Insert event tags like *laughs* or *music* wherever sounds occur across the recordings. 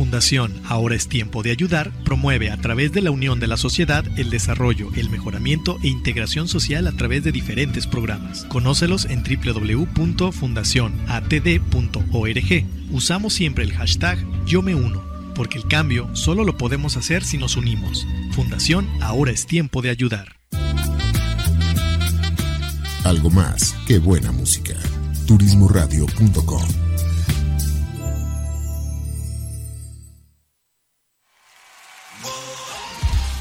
Fundación Ahora es Tiempo de Ayudar promueve a través de la unión de la sociedad el desarrollo, el mejoramiento e integración social a través de diferentes programas. Conócelos en www.fundacionatd.org. Usamos siempre el hashtag Yo me uno, porque el cambio solo lo podemos hacer si nos unimos. Fundación Ahora es Tiempo de Ayudar. Algo más que buena música. Turismoradio.com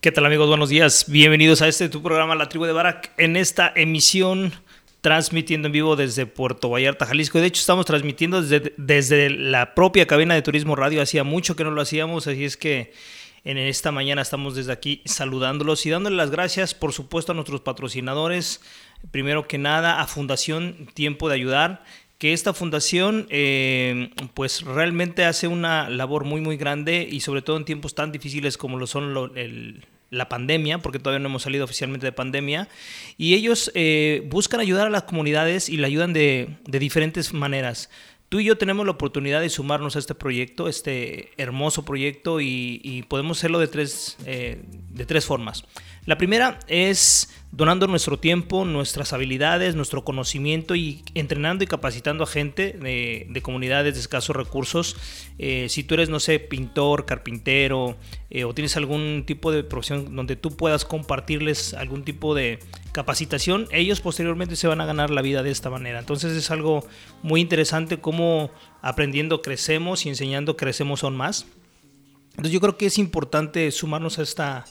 ¿Qué tal amigos? Buenos días. Bienvenidos a este tu programa La Tribu de Barak. En esta emisión transmitiendo en vivo desde Puerto Vallarta, Jalisco. De hecho, estamos transmitiendo desde, desde la propia cabina de Turismo Radio. Hacía mucho que no lo hacíamos, así es que en esta mañana estamos desde aquí saludándolos y dándoles las gracias, por supuesto, a nuestros patrocinadores. Primero que nada, a Fundación Tiempo de Ayudar, que esta fundación eh, pues realmente hace una labor muy muy grande y sobre todo en tiempos tan difíciles como lo son la pandemia, porque todavía no hemos salido oficialmente de pandemia, y ellos eh, buscan ayudar a las comunidades y la ayudan de, diferentes maneras. Tú y yo tenemos la oportunidad de sumarnos a este proyecto, este hermoso proyecto, y, podemos hacerlo de tres, eh, de tres formas. La primera es donando nuestro tiempo, nuestras habilidades, nuestro conocimiento y entrenando y capacitando a gente de, comunidades de escasos recursos. Eh, si tú eres, no sé, pintor, carpintero eh, o tienes algún tipo de profesión donde tú puedas compartirles algún tipo de capacitación, ellos posteriormente se van a ganar la vida de esta manera. Entonces es algo muy interesante cómo aprendiendo crecemos y enseñando crecemos aún más. Entonces yo creo que es importante sumarnos a esta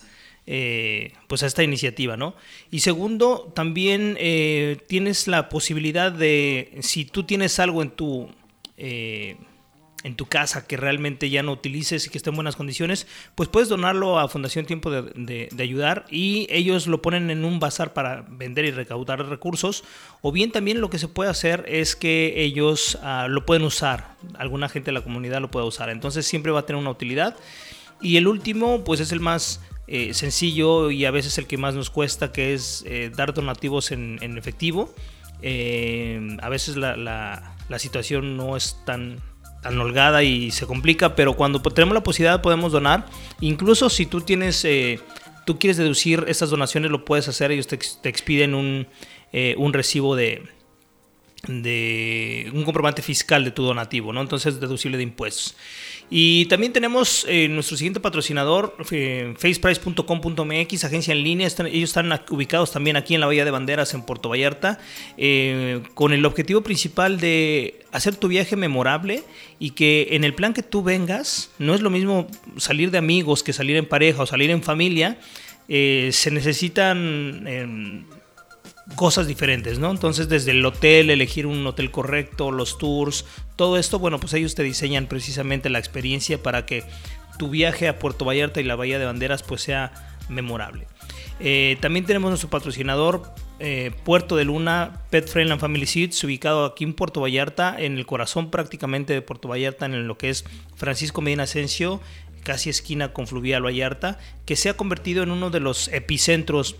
eh, pues a esta iniciativa, ¿no? Y segundo, también eh, tienes la posibilidad de, si tú tienes algo en tu, eh, en tu casa que realmente ya no utilices y que esté en buenas condiciones, pues puedes donarlo a Fundación Tiempo de, Ayudar y ellos lo ponen en un bazar para vender y recaudar recursos. O bien también lo que se puede hacer es que ellos ah, lo pueden usar, alguna gente de la comunidad lo puede usar. Entonces siempre va a tener una utilidad. Y el último, pues es el más eh, sencillo y a veces el que más nos cuesta, que es eh, dar donativos en, efectivo. Eh, a veces la, situación no es tan, tan holgada y se complica, pero cuando tenemos la posibilidad podemos donar. Incluso si tú tienes, tú quieres deducir estas donaciones, lo puedes hacer. Ellos te, expiden un, un recibo de, de un comprobante fiscal de tu donativo, ¿no? Entonces deducible de impuestos. Y también tenemos eh, nuestro siguiente patrocinador, eh, faceprice.com.mx, agencia en línea. ellos están ubicados también aquí en la Bahía de Banderas, en Puerto Vallarta, eh, con el objetivo principal de hacer tu viaje memorable y que en el plan que tú vengas, no es lo mismo salir de amigos que salir en pareja o salir en familia. se necesitan em, cosas diferentes, ¿no? Entonces, desde el hotel, elegir un hotel correcto, los tours, todo esto, bueno, pues ellos te diseñan precisamente la experiencia para que tu viaje a Puerto Vallarta y la Bahía de Banderas pues sea memorable. Eh, también tenemos nuestro patrocinador eh, Puerto de Luna Pet Friend Family Seats, ubicado aquí en Puerto Vallarta, en el corazón prácticamente de Puerto Vallarta, en lo que es Francisco Medina Asensio, casi esquina con Fluvial Vallarta, que se ha convertido en uno de los epicentros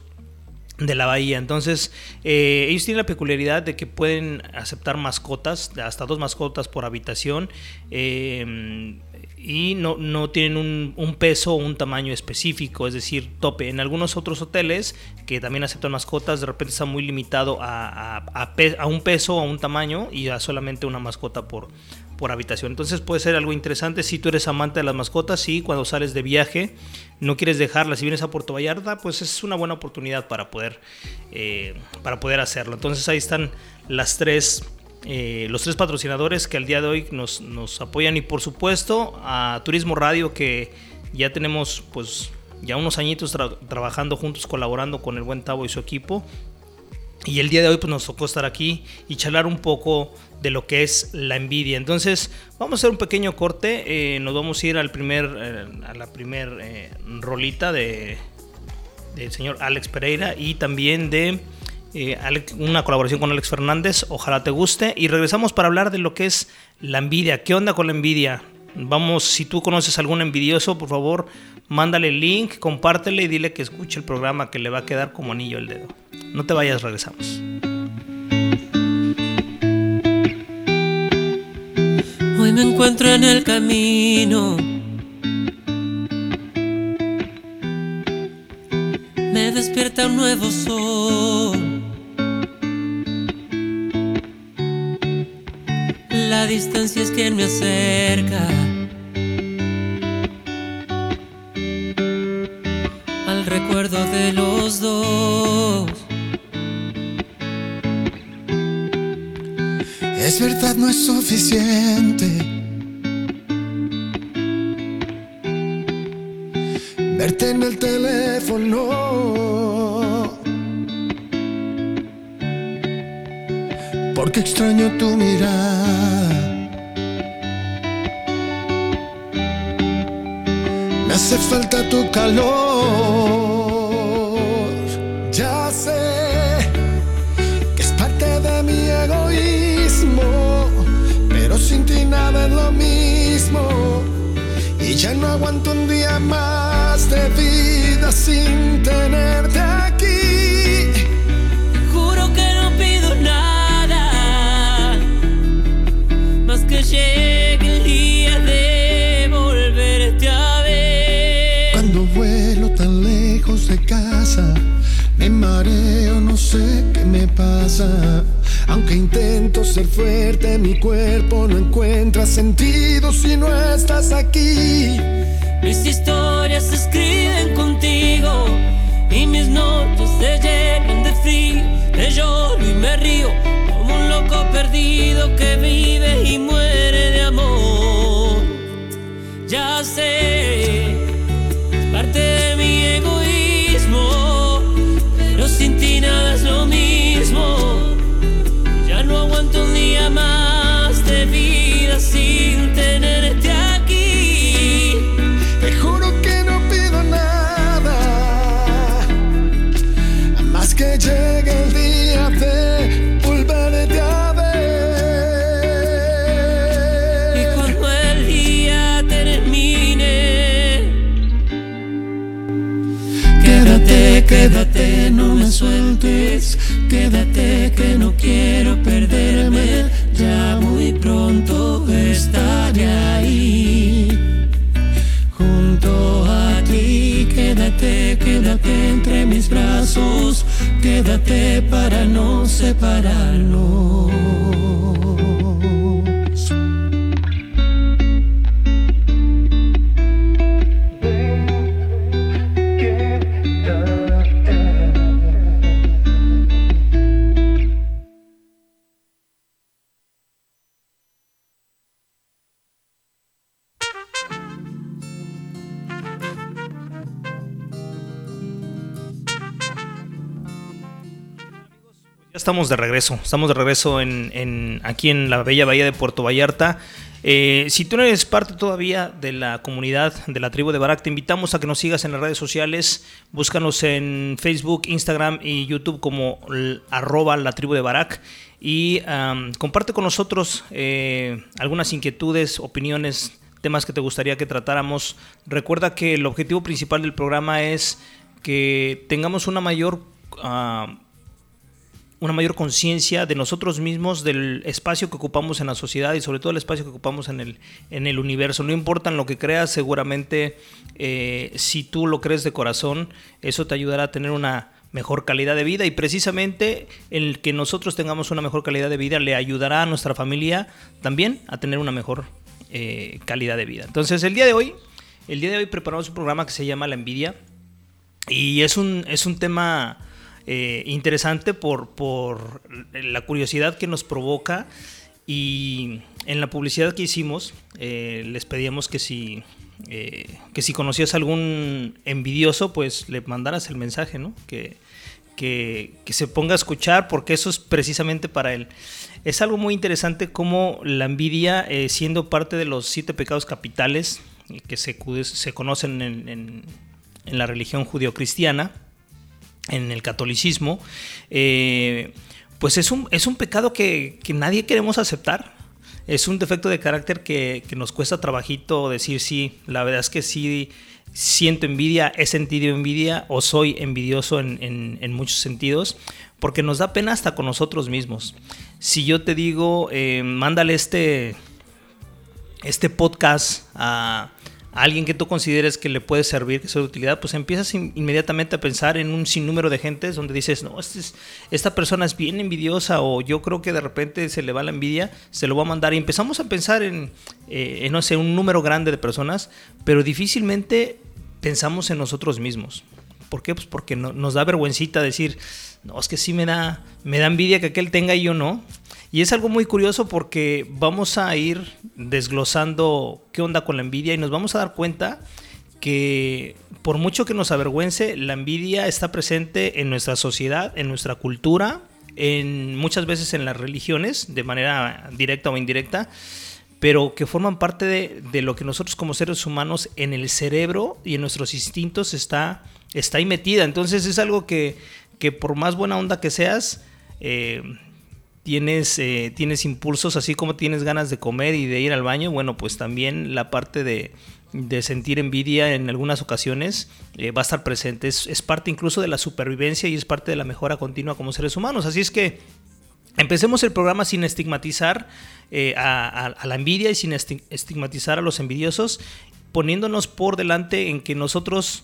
de la bahía. Entonces, eh, ellos tienen la peculiaridad de que pueden aceptar mascotas, hasta dos mascotas por habitación. Eh, y no, no tienen un, peso o un tamaño específico, es decir, tope. En algunos otros hoteles que también aceptan mascotas, de repente está muy limitado a, a, un peso o a un tamaño y a solamente una mascota por, por habitación. Entonces puede ser algo interesante si tú eres amante de las mascotas y cuando sales de viaje no quieres dejarlas. Si vienes a Puerto Vallarta, pues es una buena oportunidad para poder, eh, para poder hacerlo. Entonces ahí están las tres eh, los tres patrocinadores que al día de hoy nos, apoyan y por supuesto a Turismo Radio que ya tenemos pues ya unos añitos trabajando juntos, colaborando con el buen Tavo y su equipo. Y el día de hoy pues nos tocó estar aquí y charlar un poco de lo que es la envidia. Entonces vamos a hacer un pequeño corte, eh, nos vamos a ir al primer, eh, a la primer rolita de del señor Alex Pereira y también de eh, una colaboración con Alex Fernández, ojalá te guste. Y regresamos para hablar de lo que es la envidia. ¿Qué onda con la envidia? Vamos, si tú conoces algún envidioso, por favor, mándale el link, compártele y dile que escuche el programa que le va a quedar como anillo el dedo. No te vayas, regresamos. Me encuentro en el camino. Me despierta un nuevo sol. La distancia es quien me acerca al recuerdo de los dos. Es verdad, no es suficiente. Verte en el teléfono porque extraño tu mirada. Me hace falta tu calor. No un día más de vida sin tenerte aquí. llegue el día de volverte a ver. Cuando vuelo tan lejos de casa, me mareo, no sé qué me pasa. Aunque intento ser fuerte, mi cuerpo no encuentra sentido si no estás aquí. Mis historias se escriben contigo y mis noches se llenan de frío. Te lloro y me río como un loco perdido que vive y muere de amor. Ya sé, sueltes, quédate que no quiero perderme, ya muy pronto estaré ahí. Junto a ti, quédate, quédate entre mis brazos, quédate para no separarnos. Estamos de regreso. Estamos de regreso en, aquí en la bella bahía de Puerto Vallarta. Eh, si tú no eres parte todavía de la comunidad de la tribu de Barak, te invitamos a que nos sigas en las redes sociales. Búscanos en Facebook, Instagram y YouTube como arroba la tribu de Barak. Y comparte con nosotros eh, algunas inquietudes, opiniones, temas que te gustaría que tratáramos. Recuerda que el objetivo principal del programa es que tengamos una mayor... Ah, una mayor conciencia de nosotros mismos, del espacio que ocupamos en la sociedad y sobre todo el espacio que ocupamos en el, en el universo. No importa lo que creas, seguramente eh, si tú lo crees de corazón, eso te ayudará a tener una mejor calidad de vida y precisamente el que nosotros tengamos una mejor calidad de vida le ayudará a nuestra familia también a tener una mejor eh, calidad de vida. Entonces el día de hoy, el día de hoy preparamos un programa que se llama La envidia y es un, es un tema eh, interesante por, por la curiosidad que nos provoca y en la publicidad que hicimos eh, les pedíamos que si eh, que si conocías algún envidioso, pues le mandaras el mensaje, ¿no? Que, que, se ponga a escuchar, porque eso es precisamente para él. Es algo muy interesante como la envidia, eh, siendo parte de los siete pecados capitales que se, se conocen en, en, la religión judio-cristiana, en el catolicismo, eh, pues es un, es un pecado que, que nadie queremos aceptar es un defecto de carácter que, nos cuesta trabajito decir sí. La verdad es que sí siento envidia, he sentido envidia o soy envidioso en, muchos sentidos, porque nos da pena hasta con nosotros mismos. Si yo te digo, eh, mándale este, este podcast a alguien que tú consideres que le puede servir, que sea de utilidad, pues empiezas inmediatamente a pensar en un sinnúmero de gentes donde dices, no, este esta persona es bien envidiosa o yo creo que de repente se le va la envidia, se lo va a mandar. Y empezamos a pensar en, eh, no sé, un número grande de personas, pero difícilmente pensamos en nosotros mismos. ¿Por qué? Pues porque nos da vergüencita decir, no, es que sí me da, me da envidia que aquel tenga y yo no. Y es algo muy curioso porque vamos a ir desglosando qué onda con la envidia y nos vamos a dar cuenta que por mucho que nos avergüence, la envidia está presente en nuestra sociedad, en nuestra cultura, en muchas veces en las religiones, de manera directa o indirecta, pero que forman parte de, lo que nosotros como seres humanos en el cerebro y en nuestros instintos está, está ahí metida. Entonces es algo que, que por más buena onda que seas, eh, tienes, eh, tienes impulsos, así como tienes ganas de comer y de ir al baño, bueno, pues también la parte de, sentir envidia en algunas ocasiones eh, va a estar presente. Es, parte incluso de la supervivencia y es parte de la mejora continua como seres humanos. Así es que empecemos el programa sin estigmatizar eh, a, la envidia y sin estigmatizar a los envidiosos, poniéndonos por delante en que nosotros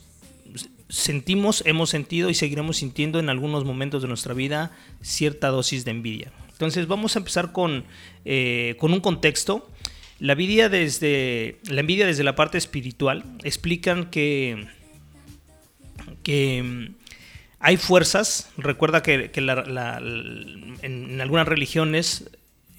sentimos, hemos sentido y seguiremos sintiendo en algunos momentos de nuestra vida cierta dosis de envidia. Entonces vamos a empezar con, eh, con un contexto. La envidia, desde, la envidia desde la parte espiritual explican que, que mm, hay fuerzas. Recuerda que, en, algunas religiones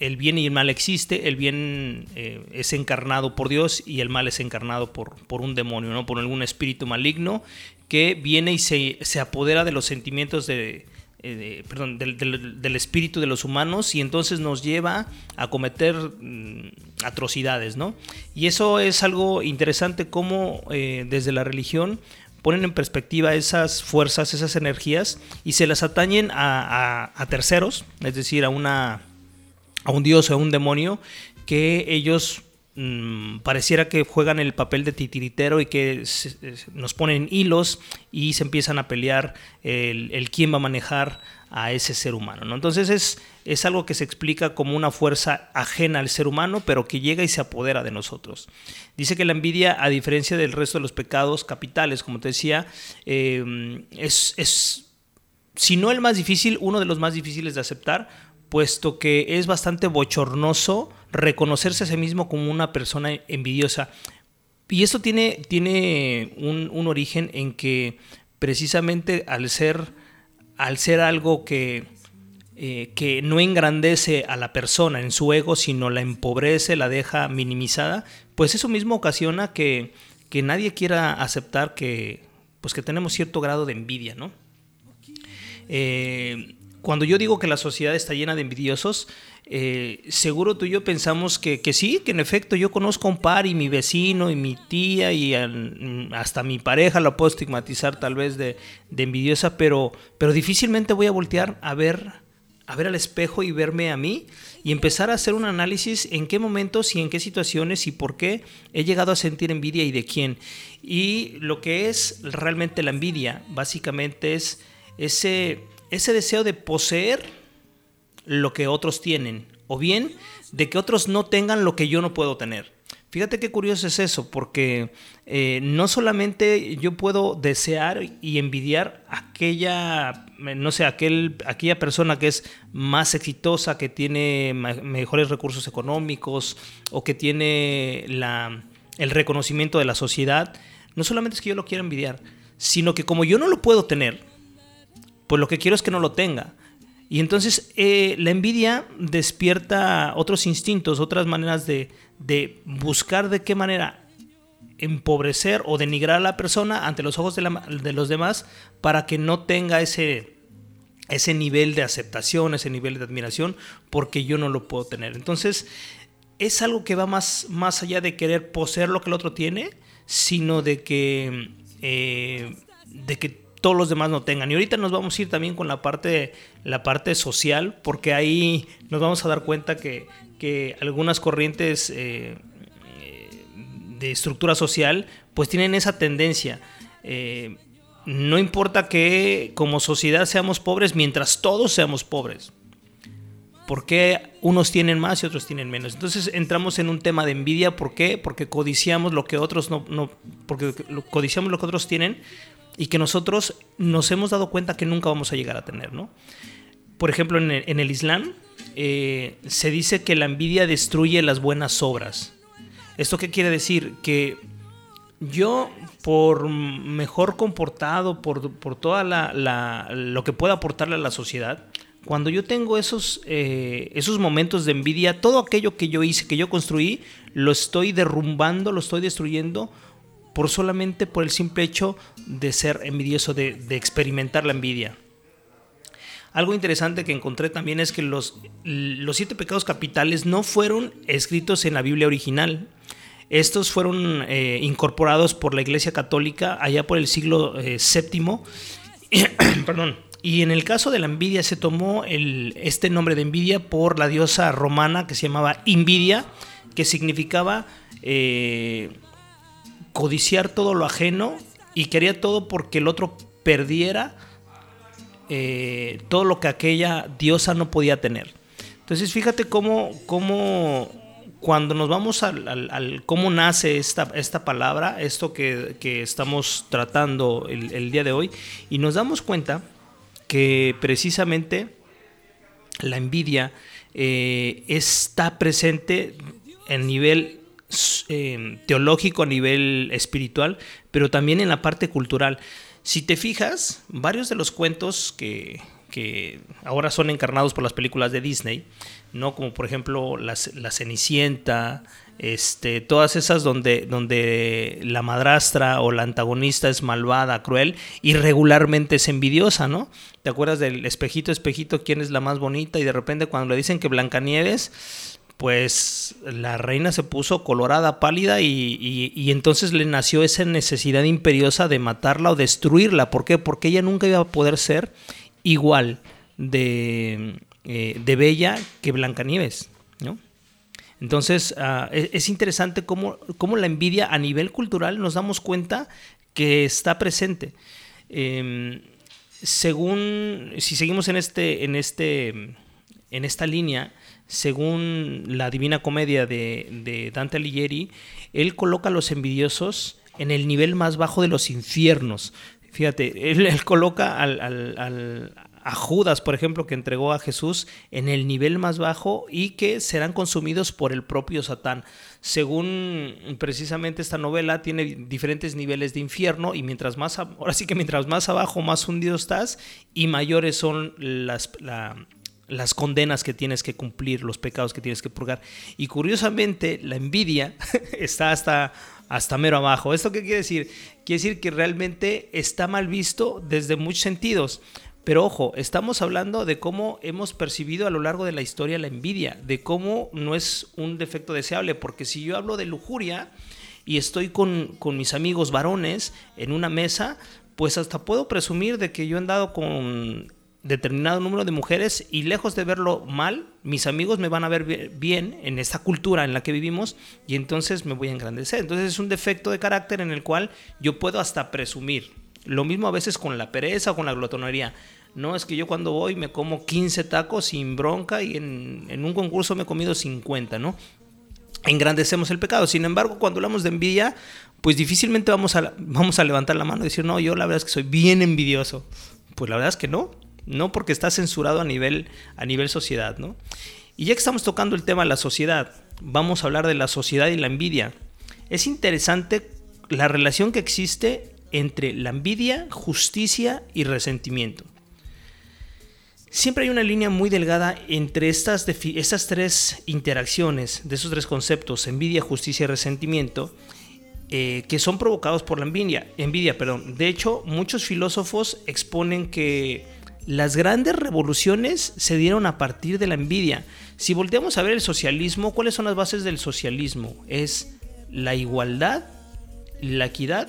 el bien y el mal existe, el bien eh, es encarnado por Dios y el mal es encarnado por, por un demonio, ¿no? por algún espíritu maligno que viene y se, se apodera de los sentimientos de, eh, perdón, del, espíritu de los humanos y entonces nos lleva a cometer mm, atrocidades, ¿no? Y eso es algo interesante como eh, desde la religión ponen en perspectiva esas fuerzas, esas energías y se las atañen a, terceros, es decir, a, una, a un dios o a un demonio que ellos Mm, pareciera que juegan el papel de titiritero y que nos ponen hilos y se empiezan a pelear el, quién va a manejar a ese ser humano. ¿no? Entonces es, es algo que se explica como una fuerza ajena al ser humano, pero que llega y se apodera de nosotros. Dice que la envidia, a diferencia del resto de los pecados capitales, como te decía, eh, es, es, si no el más difícil, uno de los más difíciles de aceptar, puesto que es bastante bochornoso reconocerse a sí mismo como una persona envidiosa. Y esto tiene, tiene un, origen en que precisamente al ser, al ser algo que, eh, que no engrandece a la persona en su ego, sino la empobrece, la deja minimizada, pues eso mismo ocasiona que, que nadie quiera aceptar que, pues que tenemos cierto grado de envidia, ¿no? Eh, cuando yo digo que la sociedad está llena de envidiosos, eh, seguro tú y yo pensamos que, sí, que en efecto yo conozco a un par y mi vecino y mi tía y hasta mi pareja la puedo estigmatizar tal vez de, envidiosa, pero, pero difícilmente voy a voltear a ver, a ver al espejo y verme a mí y empezar a hacer un análisis en qué momentos y en qué situaciones y por qué he llegado a sentir envidia y de quién. Y lo que es realmente la envidia, básicamente es ese ese deseo de poseer lo que otros tienen, o bien de que otros no tengan lo que yo no puedo tener. Fíjate qué curioso es eso, porque eh, no solamente yo puedo desear y envidiar aquella, no sé, aquel, aquella persona que es más exitosa, que tiene mejores recursos económicos o que tiene el reconocimiento de la sociedad, no solamente es que yo lo quiera envidiar, sino que como yo no lo puedo tener, pues lo que quiero es que no lo tenga. Y entonces eh, la envidia despierta otros instintos, otras maneras de, de, buscar de qué manera empobrecer o denigrar a la persona ante los ojos de, de los demás para que no tenga ese, ese nivel de aceptación, ese nivel de admiración, porque yo no lo puedo tener. Entonces es algo que va más, más allá de querer poseer lo que el otro tiene, sino de que, eh, de que todos los demás no tengan. Y ahorita nos vamos a ir también con la parte, la parte social, porque ahí nos vamos a dar cuenta que, que algunas corrientes eh, de estructura social pues tienen esa tendencia. Eh, no importa que como sociedad seamos pobres mientras todos seamos pobres. ¿Por qué unos tienen más y otros tienen menos? Entonces entramos en un tema de envidia. ¿Por qué? Porque codiciamos lo que otros no, no porque codiciamos lo que otros tienen y que nosotros nos hemos dado cuenta que nunca vamos a llegar a tener, ¿no? Por ejemplo, en el, Islam eh, se dice que la envidia destruye las buenas obras. ¿Esto qué quiere decir? Que yo, por mejor comportado, por, por la, lo que pueda aportarle a la sociedad, cuando yo tengo esos, eh, esos momentos de envidia, todo aquello que yo hice, que yo construí, lo estoy derrumbando, lo estoy destruyendo por solamente por el simple hecho de ser envidioso, de, experimentar la envidia. Algo interesante que encontré también es que los, los siete pecados capitales no fueron escritos en la Biblia original. Estos fueron eh, incorporados por la Iglesia Católica allá por el siglo VII. Eh, *clears throat* Perdón. Y en el caso de la envidia se tomó el, este nombre de envidia por la diosa romana que se llamaba Invidia, que significaba eh, codiciar todo lo ajeno y quería todo porque el otro perdiera eh, todo lo que aquella diosa no podía tener. Entonces fíjate cómo, cómo cuando nos vamos al, cómo nace esta, esta palabra, esto que, estamos tratando el, día de hoy, y nos damos cuenta que precisamente la envidia eh, está presente en nivel Em, teológico, a nivel espiritual, pero también en la parte cultural. Si te fijas, varios de los cuentos que, ahora son encarnados por las películas de Disney, ¿no? Como por ejemplo La, Cenicienta, este, todas esas donde, donde la madrastra o la antagonista es malvada, cruel y regularmente es envidiosa, ¿no? ¿Te acuerdas del espejito, espejito, quién es la más bonita? Y de repente cuando le dicen que Blancanieves pues la reina se puso colorada, pálida y, entonces le nació esa necesidad imperiosa de matarla o destruirla. ¿Por qué? Porque ella nunca iba a poder ser igual de, eh, bella que Blancanieves, ¿no? Entonces ah, e, es, interesante cómo, la envidia a nivel cultural nos damos cuenta que está presente. Em, según, si seguimos en, este, en, este, en esta línea, según la Divina Comedia de, Dante Alighieri, él coloca a los envidiosos en el nivel más bajo de los infiernos. Fíjate, él, coloca a Judas, por ejemplo, que entregó a Jesús en el nivel más bajo y que serán consumidos por el propio Satán. Según precisamente esta novela, tiene diferentes niveles de infierno y mientras más, ahora sí que mientras más abajo, más hundido estás y mayores son las, las condenas que tienes que cumplir, los pecados que tienes que purgar. Y curiosamente, la envidia *laughs* está hasta, hasta mero abajo. ¿Esto qué quiere decir? Quiere decir que realmente está mal visto desde muchos sentidos. Pero ojo, estamos hablando de cómo hemos percibido a lo largo de la historia la envidia, de cómo no es un defecto deseable, porque si yo hablo de lujuria y estoy con, con mis amigos varones en una mesa, pues hasta puedo presumir de que yo he andado con determinado número de mujeres y lejos de verlo mal, mis amigos me van a ver bien en esta cultura en la que vivimos y entonces me voy a engrandecer. Entonces es un defecto de carácter en el cual yo puedo hasta presumir. Lo mismo a veces con la pereza o con la glotonería. No, es que yo cuando voy me como 15 tacos sin bronca y en, en un concurso me he comido 50, ¿no? Engrandecemos el pecado. Sin embargo, cuando hablamos de envidia, pues difícilmente vamos a, vamos a levantar la mano y decir, no, yo la verdad es que soy bien envidioso. Pues la verdad es que no. No porque está censurado a nivel, a nivel sociedad, ¿no? Y ya que estamos tocando el tema de la sociedad, vamos a hablar de la sociedad y la envidia. Es interesante la relación que existe entre la envidia, justicia y resentimiento. Siempre hay una línea muy delgada entre estas, estas tres interacciones, de esos tres conceptos, envidia, justicia y resentimiento, eh, que son provocados por la envidia. envidia perdón. De hecho, muchos filósofos exponen que las grandes revoluciones se dieron a partir de la envidia. Si volteamos a ver el socialismo, ¿cuáles son las bases del socialismo? Es la igualdad, la equidad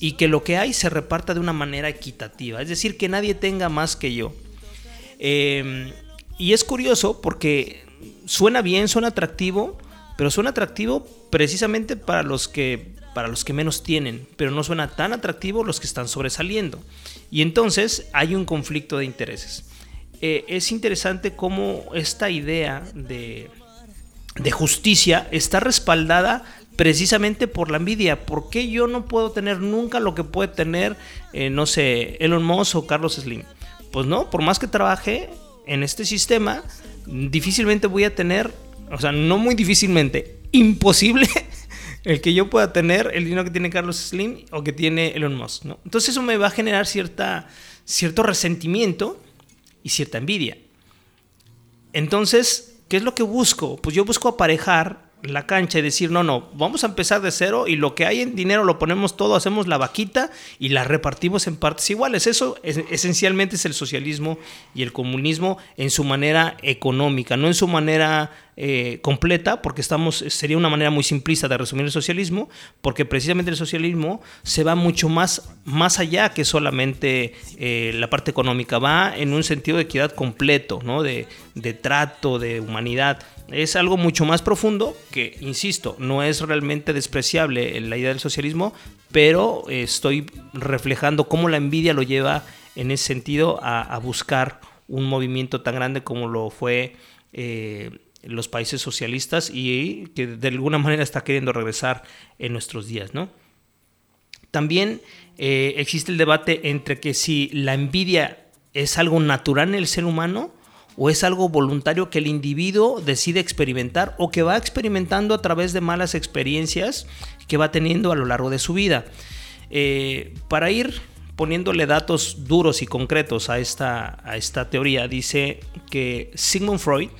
y que lo que hay se reparta de una manera equitativa. Es decir, que nadie tenga más que yo. Em, y es curioso porque suena bien, suena atractivo, pero suena atractivo precisamente para los que para los que menos tienen, pero no suena tan atractivo los que están sobresaliendo. Y entonces hay un conflicto de intereses. Eh, es interesante cómo esta idea de, de justicia está respaldada precisamente por la envidia. ¿Por qué yo no puedo tener nunca lo que puede tener, eh, no sé, Elon Musk o Carlos Slim? Pues no, por más que trabaje en este sistema, difícilmente voy a tener, o sea, no muy difícilmente, imposible el que yo pueda tener el dinero que tiene Carlos Slim o que tiene Elon Musk, ¿no? Entonces eso me va a generar cierta, cierto resentimiento y cierta envidia. Entonces, ¿qué es lo que busco? Pues yo busco aparejar la cancha y decir, no, no, vamos a empezar de cero y lo que hay en dinero lo ponemos todo, hacemos la vaquita y la repartimos en partes iguales. Eso esencialmente es el socialismo y el comunismo en su manera económica, no en su manera eh, completa, porque estamos, sería una manera muy simplista de resumir el socialismo, porque precisamente el socialismo se va mucho más, más allá que solamente eh, la parte económica, va en un sentido de equidad completo, ¿no? de, de trato, de humanidad. Es algo mucho más profundo que, insisto, no es realmente despreciable la idea del socialismo, pero estoy reflejando cómo la envidia lo lleva en ese sentido a, buscar un movimiento tan grande como lo fue eh, los países socialistas y que de alguna manera está queriendo regresar en nuestros días, ¿no? También eh, existe el debate entre que si la envidia es algo natural en el ser humano o es algo voluntario que el individuo decide experimentar o que va experimentando a través de malas experiencias que va teniendo a lo largo de su vida. Eh, para ir poniéndole datos duros y concretos a esta, a esta teoría, dice que Sigmund Freud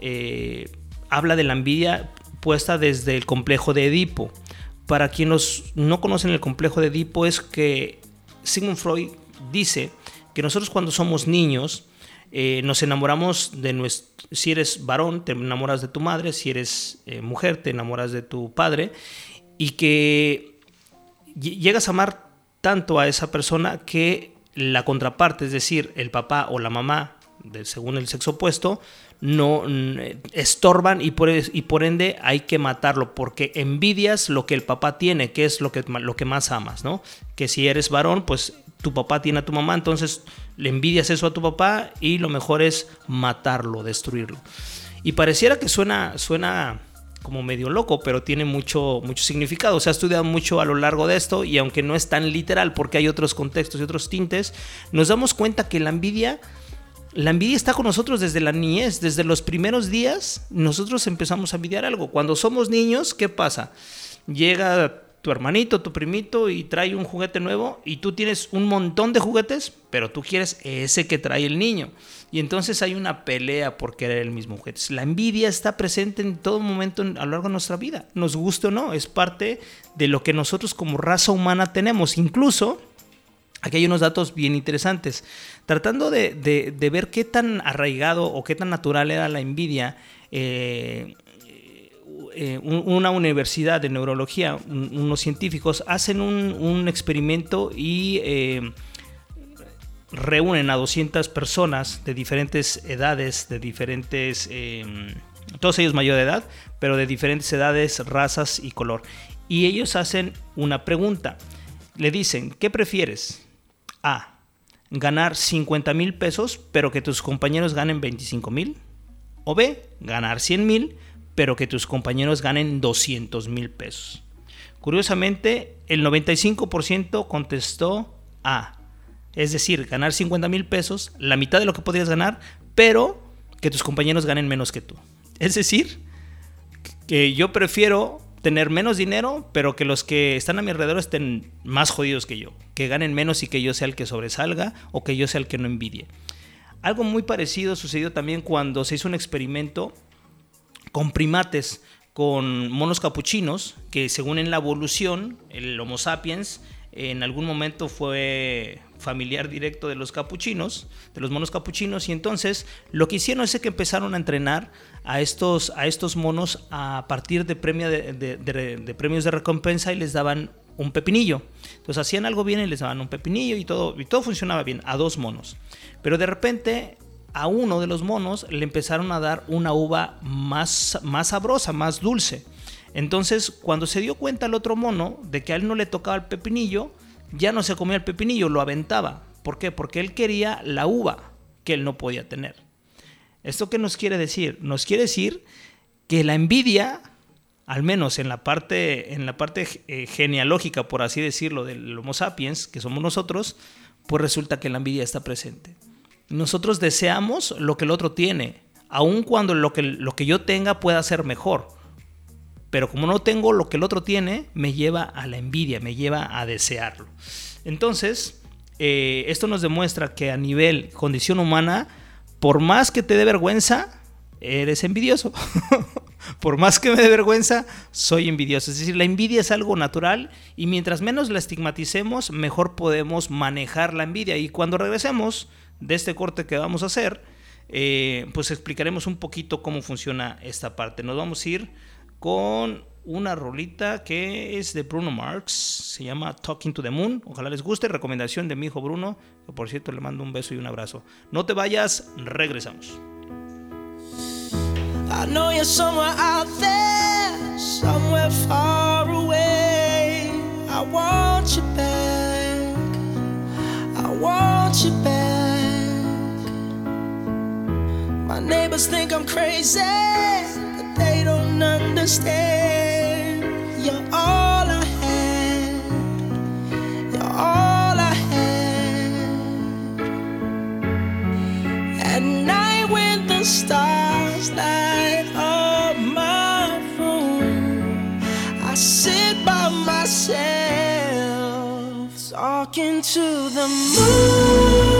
eh, habla de la envidia puesta desde el complejo de Edipo. Para quienes no conocen el complejo de Edipo es que Sigmund Freud dice que nosotros cuando somos niños eh, nos enamoramos de nuestro, si eres varón te enamoras de tu madre, si eres eh, mujer te enamoras de tu padre y que llegas a amar tanto a esa persona que la contraparte, es decir, el papá o la mamá, según el sexo opuesto, no estorban y por, y por ende hay que matarlo porque envidias lo que el papá tiene, que es lo que, lo que más amas, ¿no? Que si eres varón, pues tu papá tiene a tu mamá, entonces le envidias eso a tu papá y lo mejor es matarlo, destruirlo. Y pareciera que suena, suena como medio loco, pero tiene mucho, mucho significado. Se ha estudiado mucho a lo largo de esto y aunque no es tan literal porque hay otros contextos y otros tintes, nos damos cuenta que la envidia la envidia está con nosotros desde la niñez, desde los primeros días nosotros empezamos a envidiar algo. Cuando somos niños, ¿qué pasa? Llega tu hermanito, tu primito y trae un juguete nuevo y tú tienes un montón de juguetes, pero tú quieres ese que trae el niño. Y entonces hay una pelea por querer el mismo juguete. La envidia está presente en todo momento a lo largo de nuestra vida. Nos guste o no, es parte de lo que nosotros como raza humana tenemos. Incluso Aquí hay unos datos bien interesantes. Tratando de, ver qué tan arraigado o qué tan natural era la envidia, eh, eh, una universidad de neurología, unos científicos, hacen un, experimento y eh, reúnen a 200 personas de diferentes edades, de diferentes, todos ellos mayor de edad, pero de diferentes edades, razas y color. Y ellos hacen una pregunta. Le dicen, ¿qué prefieres? A. ganar 50 mil pesos, pero que tus compañeros ganen 25 mil. O B, ganar 100 mil, pero que tus compañeros ganen 200 mil pesos. Curiosamente, el 95% contestó A. Es decir, ganar 50 mil pesos, la mitad de lo que podrías ganar, pero que tus compañeros ganen menos que tú. Es decir, que yo prefiero tener menos dinero, pero que los que están a mi alrededor estén más jodidos que yo, que ganen menos y que yo sea el que sobresalga o que yo sea el que no envidie. Algo muy parecido sucedió también cuando se hizo un experimento con primates, con monos capuchinos, que según en la evolución, el Homo sapiens en algún momento fue familiar directo de los capuchinos, de los monos capuchinos, y entonces lo que hicieron es que empezaron a entrenar a estos, a estos monos a partir de, de, premios de recompensa y les daban un pepinillo. Entonces hacían algo bien y les daban un pepinillo y todo, y todo funcionaba bien, a dos monos. Pero de repente a uno de los monos le empezaron a dar una uva más, más sabrosa, más dulce. Entonces, cuando se dio cuenta el otro mono de que a él no le tocaba el pepinillo, ya no se comía el pepinillo, lo aventaba. ¿Por qué? Porque él quería la uva que él no podía tener. ¿Esto qué nos quiere decir? Nos quiere decir que la envidia, al menos en la parte, en la parte eh, genealógica, por así decirlo, del Homo sapiens, que somos nosotros, pues resulta que la envidia está presente. Nosotros deseamos lo que el otro tiene, aun cuando lo que, lo que yo tenga pueda ser mejor pero como no tengo lo que el otro tiene, me lleva a la envidia, me lleva a desearlo. Entonces, eh, esto nos demuestra que a nivel condición humana, por más que te dé vergüenza, eres envidioso. *laughs* por más que me dé vergüenza, soy envidioso. Es decir, la envidia es algo natural y mientras menos la estigmaticemos, mejor podemos manejar la envidia. Y cuando regresemos de este corte que vamos a hacer, eh, pues explicaremos un poquito cómo funciona esta parte. Nos vamos a ir con una rolita que es de Bruno Marx, se llama Talking to the Moon. Ojalá les guste, recomendación de mi hijo Bruno, que por cierto le mando un beso y un abrazo. No te vayas, regresamos. I know you're somewhere out there, somewhere far away. I want you back. I want you back. My neighbors think I'm crazy. they don't understand. Talking to the moon,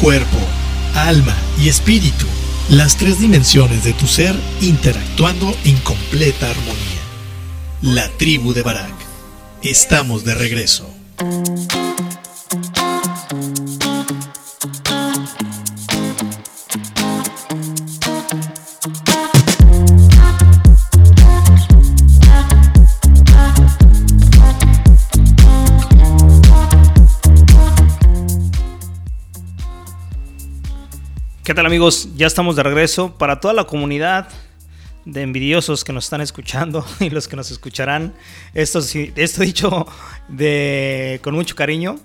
Cuerpo, alma y espíritu, las tres dimensiones de tu ser interactuando en completa armonía. La tribu de Barak. Estamos de regreso. ¿Qué tal amigos? Ya estamos de regreso. Para toda la comunidad de envidiosos que nos están escuchando *laughs* y los que nos escucharán, esto, esto dicho de, con mucho cariño.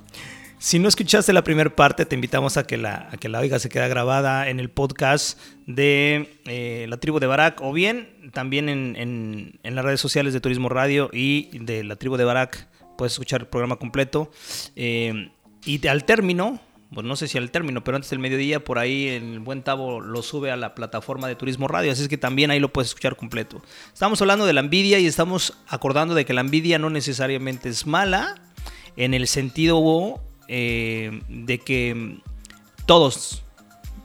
Si no escuchaste la primera parte, te invitamos a que la, a que la oigas, se queda grabada en el podcast de eh, la tribu de Barak o bien también en, en- las redes sociales de Turismo Radio y de la tribu de Barak. Puedes escuchar el programa completo. Eh, y al término, pues no sé si al término, pero antes del mediodía, por ahí el buen Tavo lo sube a la plataforma de Turismo Radio, así es que también ahí lo puedes escuchar completo. Estamos hablando de la envidia y estamos acordando de que la envidia no necesariamente es mala, en el sentido eh, de que todos,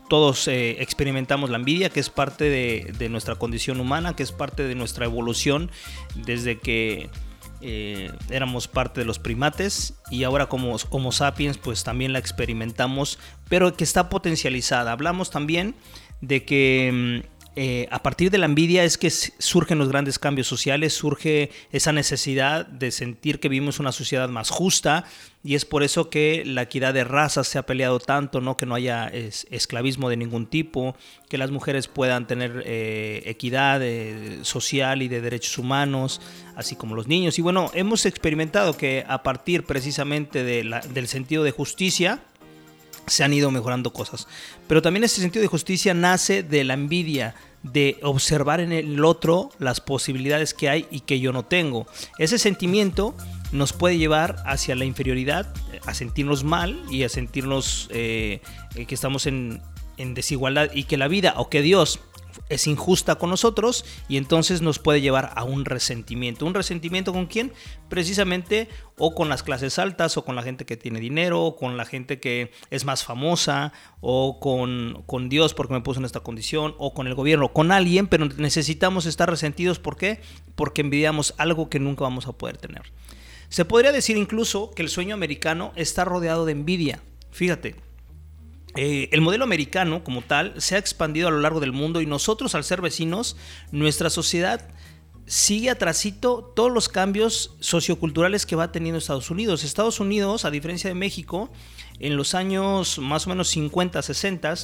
todos eh, experimentamos la envidia, que es parte de nuestra condición humana, que es parte de nuestra evolución desde que eh, éramos parte de los primates y ahora como Homo sapiens pues también la experimentamos, pero que está potencializada. Hablamos también de que mm, eh, a partir de la envidia es que surgen los grandes cambios sociales, surge esa necesidad de sentir que vivimos una sociedad más justa y es por eso que la equidad de razas se ha peleado tanto, ¿no? que no haya es- esclavismo de ningún tipo, que las mujeres puedan tener eh, equidad eh, social y de derechos humanos, así como los niños. Y bueno, hemos experimentado que a partir precisamente del sentido de justicia, se han ido mejorando cosas. Pero también ese sentido de justicia nace de la envidia, de observar en el otro las posibilidades que hay y que yo no tengo. Ese sentimiento nos puede llevar hacia la inferioridad, a sentirnos mal y a sentirnos eh, que estamos en, en desigualdad y que la vida o que Dios es injusta con nosotros y entonces nos puede llevar a un resentimiento. ¿Un resentimiento con quién? Precisamente o con las clases altas o con la gente que tiene dinero o con la gente que es más famosa o con, con Dios porque me puso en esta condición o con el gobierno, con alguien, pero necesitamos estar resentidos. ¿Por qué? Porque envidiamos algo que nunca vamos a poder tener. Se podría decir incluso que el sueño americano está rodeado de envidia. Fíjate, eh, el modelo americano como tal se ha expandido a lo largo del mundo y nosotros al ser vecinos, nuestra sociedad sigue atrasito todos los cambios socioculturales que va teniendo Estados Unidos. Estados Unidos, a diferencia de México, en los años más o menos 50, 60,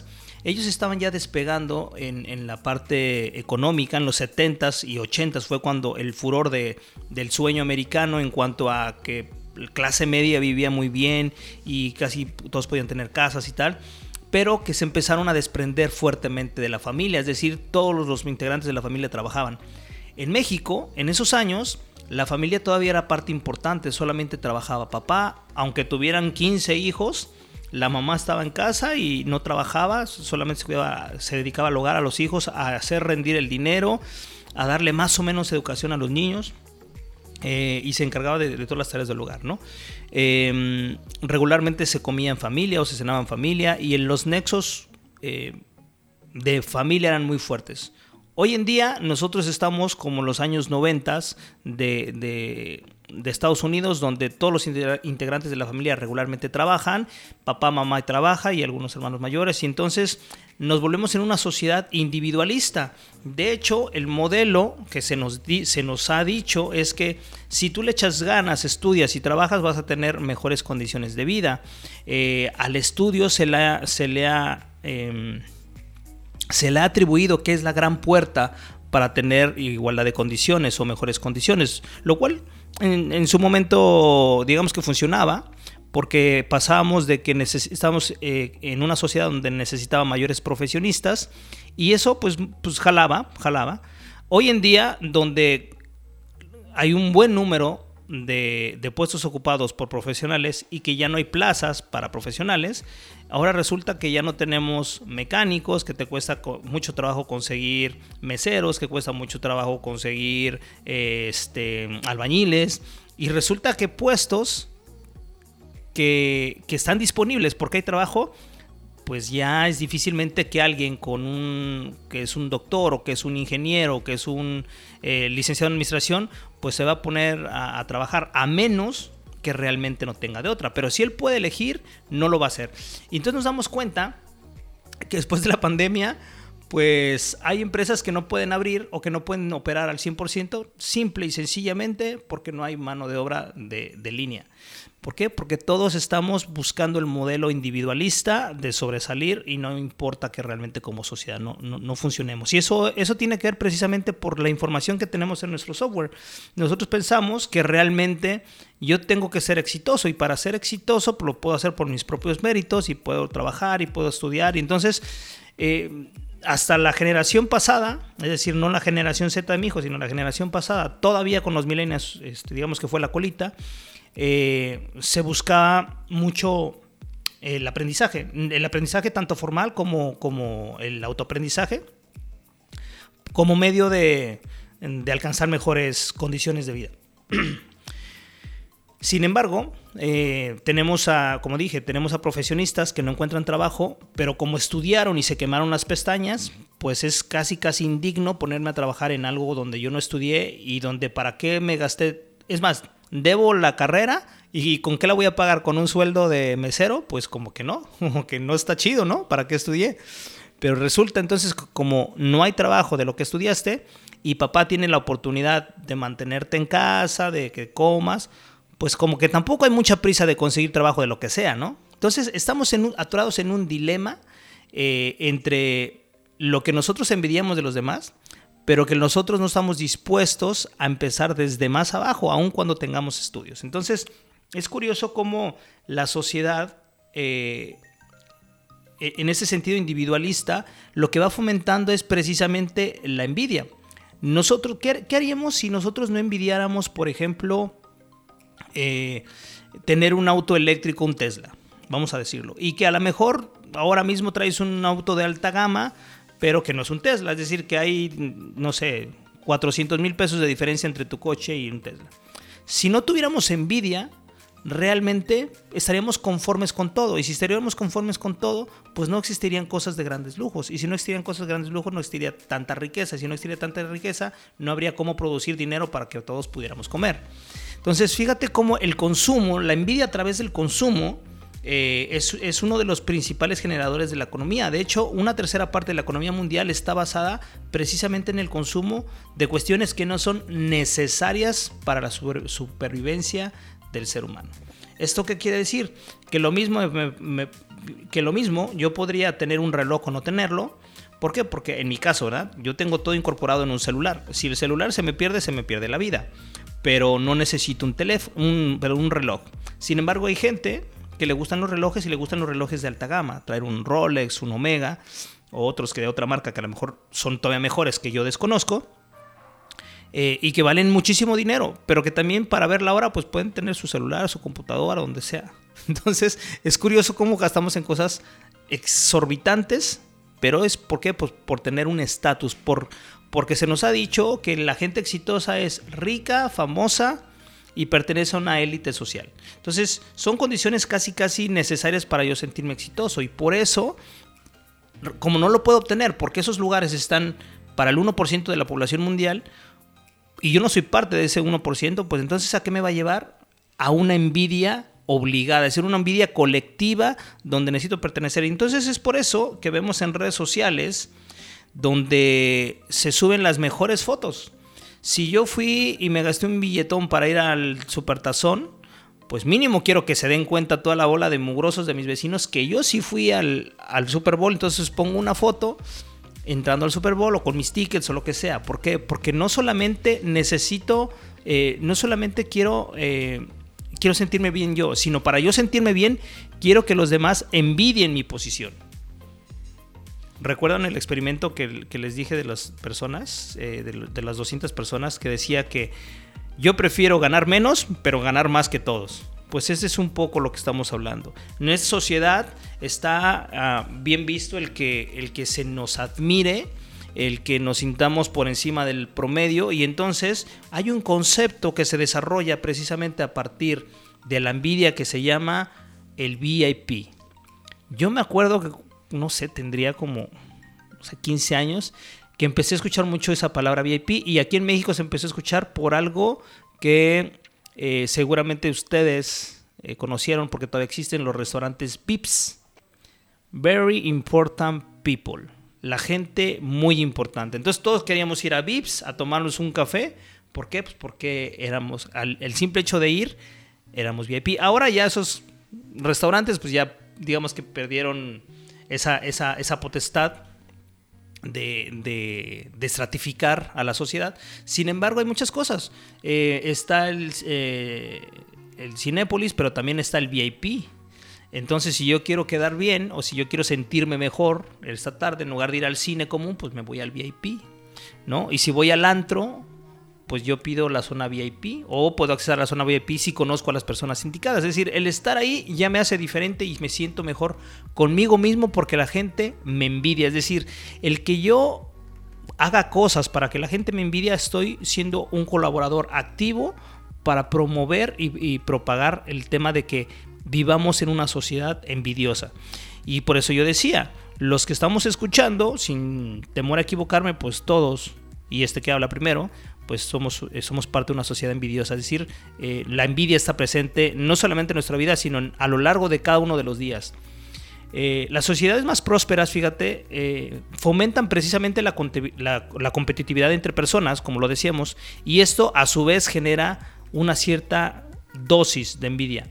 ellos estaban ya despegando en, la parte económica, en los 70s y 80s fue cuando el furor de, del sueño americano en cuanto a que clase media vivía muy bien y casi todos podían tener casas y tal, pero que se empezaron a desprender fuertemente de la familia, es decir, todos los, integrantes de la familia trabajaban. En México, en esos años, la familia todavía era parte importante, solamente trabajaba papá, aunque tuvieran 15 hijos, la mamá estaba en casa y no trabajaba, solamente se dedicaba al hogar, a los hijos, a hacer rendir el dinero, a darle más o menos educación a los niños. Eh, y se encargaba de, todas las tareas del hogar, ¿no? Eh, regularmente se comía en familia o se cenaba en familia y en los nexos eh, de familia eran muy fuertes. Hoy en día nosotros estamos como los años 90 de, de, de, Estados Unidos, donde todos los integrantes de la familia regularmente trabajan, papá, mamá trabaja y algunos hermanos mayores, y entonces nos volvemos en una sociedad individualista. De hecho, el modelo que se nos, se nos ha dicho es que si tú le echas ganas, estudias y trabajas, vas a tener mejores condiciones de vida. Eh, al estudio se, la, se le ha... Eh, se le ha atribuido que es la gran puerta para tener igualdad de condiciones o mejores condiciones, lo cual en, su momento digamos que funcionaba, porque pasábamos de que estábamos eh, en una sociedad donde necesitaba mayores profesionistas y eso pues, pues jalaba, jalaba. Hoy en día donde hay un buen número de, puestos ocupados por profesionales y que ya no hay plazas para profesionales, ahora resulta que ya no tenemos mecánicos, que te cuesta mucho trabajo conseguir meseros, que cuesta mucho trabajo conseguir este, albañiles, y resulta que puestos que, que están disponibles porque hay trabajo, pues ya es difícilmente que alguien con un que es un doctor o que es un ingeniero o que es un eh, licenciado en administración pues se va a poner a, trabajar a menos que realmente no tenga de otra pero si él puede elegir no lo va a hacer y entonces nos damos cuenta que después de la pandemia pues hay empresas que no pueden abrir o que no pueden operar al 100% simple y sencillamente porque no hay mano de obra de, de línea. ¿Por qué? Porque todos estamos buscando el modelo individualista de sobresalir y no importa que realmente como sociedad no, no, funcionemos. Y eso, eso tiene que ver precisamente por la información que tenemos en nuestro software. Nosotros pensamos que realmente yo tengo que ser exitoso y para ser exitoso lo puedo hacer por mis propios méritos y puedo trabajar y puedo estudiar. Y entonces... Eh, hasta la generación pasada, es decir, no la generación Z de mi hijo, sino la generación pasada, todavía con los millennials, este, digamos que fue la colita, eh, se buscaba mucho el aprendizaje, el aprendizaje tanto formal como, como el autoaprendizaje, como medio de, alcanzar mejores condiciones de vida. *clears throat* Sin embargo, eh, tenemos a, como dije, tenemos a profesionistas que no encuentran trabajo, pero como estudiaron y se quemaron las pestañas, pues es casi casi indigno ponerme a trabajar en algo donde yo no estudié y donde para qué me gasté, es más, debo la carrera y con qué la voy a pagar con un sueldo de mesero, pues como que no, *laughs* como que no está chido, ¿no? ¿Para qué estudié? Pero resulta entonces como no hay trabajo de lo que estudiaste y papá tiene la oportunidad de mantenerte en casa, de que comas, pues como que tampoco hay mucha prisa de conseguir trabajo de lo que sea, ¿no? Entonces estamos en atorados en un dilema eh, entre lo que nosotros envidiamos de los demás pero que nosotros no estamos dispuestos a empezar desde más abajo, aun cuando tengamos estudios. Entonces, es curioso cómo la sociedad, eh, e-, en ese sentido individualista, lo que va fomentando es precisamente la envidia. Nosotros, ¿qué, haríamos si nosotros no envidiáramos, por ejemplo, eh, tener un auto eléctrico, un Tesla? Vamos a decirlo. Y que a lo mejor ahora mismo traes un auto de alta gama, pero que no es un Tesla. Es decir, que hay, no sé, 400 mil pesos de diferencia entre tu coche y un Tesla. Si no tuviéramos envidia, realmente estaríamos conformes con todo. Y si estaríamos conformes con todo, pues no existirían cosas de grandes lujos. Y si no existirían cosas de grandes lujos, no existiría tanta riqueza. Si no existiría tanta riqueza, no habría cómo producir dinero para que todos pudiéramos comer. Entonces, fíjate cómo el consumo, la envidia a través del consumo, eh, es, uno de los principales generadores de la economía. De hecho, una tercera parte de la economía mundial está basada precisamente en el consumo de cuestiones que no son necesarias para la supervivencia del ser humano. ¿Esto qué quiere decir? Que lo mismo, que lo mismo yo podría tener un reloj o no tenerlo. ¿Por qué? Porque en mi caso, ¿verdad? Yo tengo todo incorporado en un celular. Si el celular se me pierde, se me pierde la vida. Pero no necesito un teléfono, un, un reloj. Sin embargo, hay gente que le gustan los relojes y le gustan los relojes de alta gama. Traer un Rolex, un Omega, o otros que de otra marca que a lo mejor son todavía mejores que yo desconozco. Eh, y que valen muchísimo dinero, pero que también para ver la hora pues pueden tener su celular, su computadora, donde sea. *laughs* Entonces es curioso cómo gastamos en cosas exorbitantes, pero es ¿por qué? Pues por tener un estatus, por, porque se nos ha dicho que la gente exitosa es rica, famosa, y pertenece a una élite social. Entonces, son condiciones casi casi necesarias para yo sentirme exitoso y por eso como no lo puedo obtener porque esos lugares están para el 1% de la población mundial y yo no soy parte de ese 1%, pues entonces ¿a qué me va a llevar? A una envidia obligada, es decir, una envidia colectiva donde necesito pertenecer. Entonces es por eso que vemos en redes sociales donde se suben las mejores fotos. Si yo fui y me gasté un billetón para ir al supertazón, pues mínimo quiero que se den cuenta toda la bola de mugrosos de mis vecinos que yo sí fui al, Super Bowl, entonces pongo una foto entrando al Super Bowl o con mis tickets o lo que sea. ¿Por qué? Porque no solamente necesito, eh, no solamente quiero, eh, quiero sentirme bien yo, sino para yo sentirme bien, quiero que los demás envidien mi posición. ¿Recuerdan el experimento que, les dije de las personas, eh, de, las 200 personas, que decía que yo prefiero ganar menos, pero ganar más que todos? Pues ese es un poco lo que estamos hablando. En esta sociedad está ah, bien visto el que, el que se nos admire, el que nos sintamos por encima del promedio y entonces hay un concepto que se desarrolla precisamente a partir de la envidia que se llama el VIP. Yo me acuerdo que, no sé, tendría como 15 años que empecé a escuchar mucho esa palabra VIP y aquí en México se empezó a escuchar por algo que eh, seguramente ustedes eh, conocieron porque todavía existen los restaurantes VIPs. Very Important People. La gente muy importante. Entonces todos queríamos ir a VIPs a tomarnos un café. ¿Por qué? Pues porque éramos, el simple hecho de ir, éramos VIP. Ahora ya esos restaurantes, pues ya digamos que perdieron esa, esa, esa potestad de, estratificar a la sociedad. Sin embargo, hay muchas cosas. Eh, está el, eh, el Cinépolis, pero también está el VIP. Entonces, si yo quiero quedar bien o si yo quiero sentirme mejor esta tarde, en lugar de ir al cine común, pues me voy al VIP. ¿no? Y si voy al antro, pues yo pido la zona VIP o puedo acceder a la zona VIP si conozco a las personas indicadas. Es decir, el estar ahí ya me hace diferente y me siento mejor conmigo mismo porque la gente me envidia. Es decir, el que yo haga cosas para que la gente me envidia, estoy siendo un colaborador activo para promover y, propagar el tema de que vivamos en una sociedad envidiosa. Y por eso yo decía, los que estamos escuchando, sin temor a equivocarme, pues todos, y este que habla primero, pues somos, eh, somos parte de una sociedad envidiosa. Es decir, eh, la envidia está presente no solamente en nuestra vida, sino a lo largo de cada uno de los días. Eh, las sociedades más prósperas, fíjate, fomentan precisamente la, la, competitividad entre personas, como lo decíamos, y esto a su vez genera una cierta dosis de envidia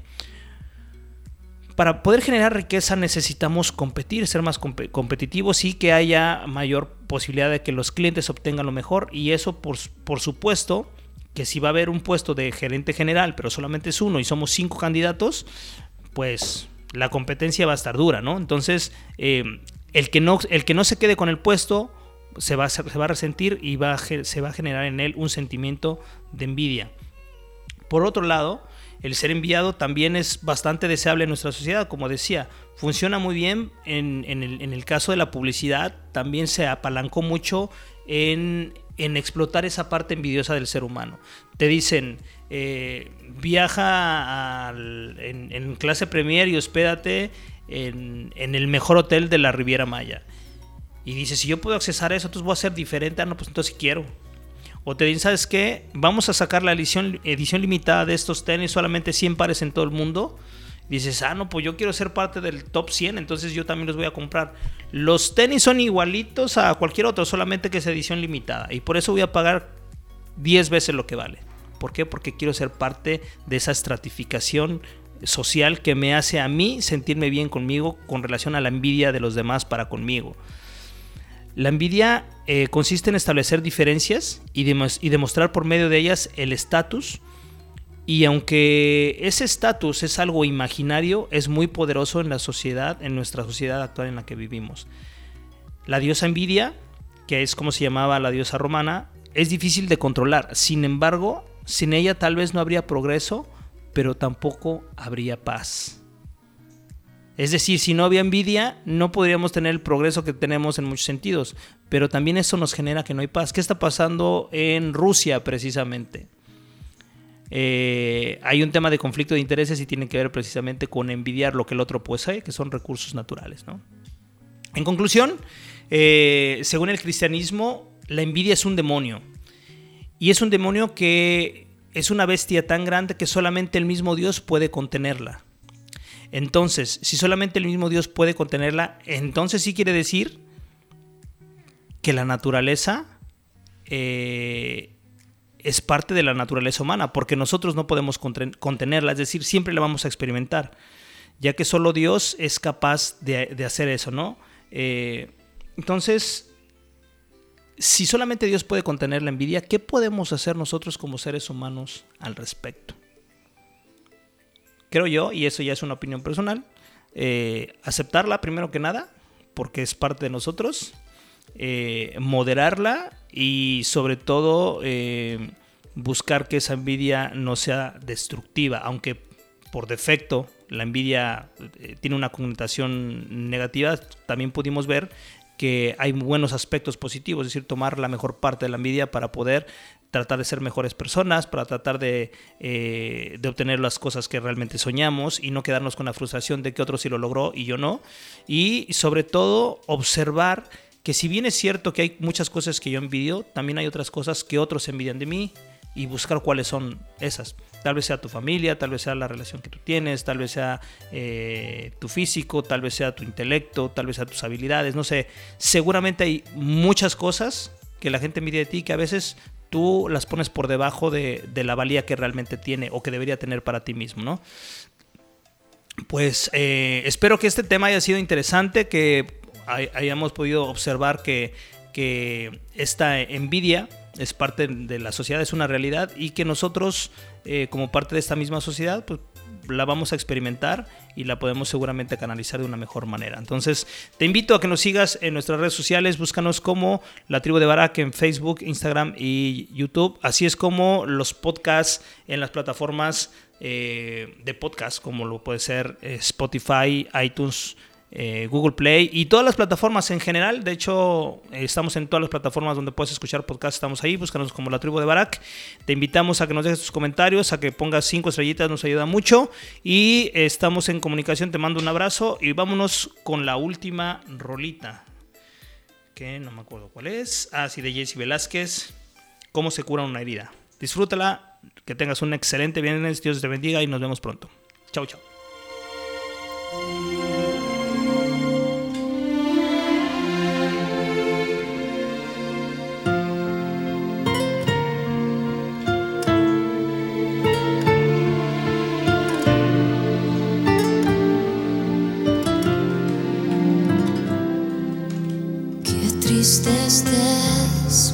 para poder generar riqueza necesitamos competir, ser más competitivos y que haya mayor posibilidad de que los clientes obtengan lo mejor. Y eso, por, supuesto, que si va a haber un puesto de gerente general, pero solamente es uno y somos cinco candidatos, pues la competencia va a estar dura, ¿no? Entonces, eh, el, que no, el que no se quede con el puesto se va, se va a resentir y va se va a generar en él un sentimiento de envidia. Por otro lado, el ser enviado también es bastante deseable en nuestra sociedad, como decía, funciona muy bien en, el, caso de la publicidad, también se apalancó mucho en, explotar esa parte envidiosa del ser humano. Te dicen, eh, viaja en, clase premier y hospédate en, el mejor hotel de la Riviera Maya. Y dices, si yo puedo accesar a eso, entonces voy a ser diferente. Ah, no, pues entonces quiero. O te dicen, ¿sabes qué? Vamos a sacar la edición, edición limitada de estos tenis, solamente 100 pares en todo el mundo. dices, ah, no, pues yo quiero ser parte del top 100, entonces yo también los voy a comprar. Los tenis son igualitos a cualquier otro, solamente que es edición limitada. Y por eso voy a pagar 10 veces lo que vale. ¿Por qué? Porque quiero ser parte de esa estratificación social que me hace a mí sentirme bien conmigo con relación a la envidia de los demás para conmigo. La envidia eh, consiste en establecer diferencias y, demostrar por medio de ellas el estatus. Y aunque ese estatus es algo imaginario, es muy poderoso en la sociedad, en nuestra sociedad actual en la que vivimos. La diosa envidia, que es como se llamaba la diosa romana, es difícil de controlar. Sin embargo, sin ella tal vez no habría progreso, pero tampoco habría paz. Es decir, si no había envidia, no podríamos tener el progreso que tenemos en muchos sentidos. Pero también eso nos genera que no hay paz. ¿Qué está pasando en Rusia precisamente? Eh, hay un tema de conflicto de intereses y tiene que ver precisamente con envidiar lo que el otro posee, que son recursos naturales. En conclusión, eh, según el cristianismo, la envidia es un demonio. Y es un demonio que es una bestia tan grande que solamente el mismo Dios puede contenerla. Entonces, si solamente el mismo Dios puede contenerla, entonces sí quiere decir que la naturaleza eh, es parte de la naturaleza humana, porque nosotros no podemos contenerla, es decir, siempre la vamos a experimentar, ya que solo Dios es capaz de, hacer eso, ¿no? Eh, entonces, si solamente Dios puede contener la envidia, ¿qué podemos hacer nosotros como seres humanos al respecto? Creo yo, y eso ya es una opinión personal, eh, aceptarla primero que nada, porque es parte de nosotros, eh, moderarla y sobre todo eh, buscar que esa envidia no sea destructiva, aunque por defecto la envidia tiene una connotación negativa, también pudimos ver que hay buenos aspectos positivos, es decir, tomar la mejor parte de la envidia para poder tratar de ser mejores personas, para tratar de, eh, de, obtener las cosas que realmente soñamos y no quedarnos con la frustración de que otro sí lo logró y yo no. Y sobre todo observar que si bien es cierto que hay muchas cosas que yo envidio, también hay otras cosas que otros envidian de mí y buscar cuáles son esas. Tal vez sea tu familia, tal vez sea la relación que tú tienes, tal vez sea eh, tu físico, tal vez sea tu intelecto, tal vez sea tus habilidades, no sé. Seguramente hay muchas cosas que la gente mide de ti que a veces tú las pones por debajo de, la valía que realmente tiene o que debería tener para ti mismo, ¿no? Pues eh, espero que este tema haya sido interesante, que hayamos podido observar que, esta envidia es parte de la sociedad, es una realidad y que nosotros eh, como parte de esta misma sociedad pues la vamos a experimentar y la podemos seguramente canalizar de una mejor manera. Entonces te invito a que nos sigas en nuestras redes sociales, búscanos como la tribu de Barak en Facebook, Instagram y YouTube, así es como los podcasts en las plataformas eh, de podcast como lo puede ser eh, Spotify, iTunes, eh, Google Play y todas las plataformas en general. De hecho, estamos en todas las plataformas donde puedes escuchar podcast. Estamos ahí, búscanos como la tribu de Barak. Te invitamos a que nos dejes tus comentarios, a que pongas cinco estrellitas, nos ayuda mucho. Y estamos en comunicación. Te mando un abrazo y vámonos con la última rolita. Que no me acuerdo cuál es. Ah, sí, de Jesse Velázquez. ¿Cómo se cura una herida? Disfrútala, que tengas un excelente viernes. Dios te bendiga y nos vemos pronto. Chau, chau. tristezas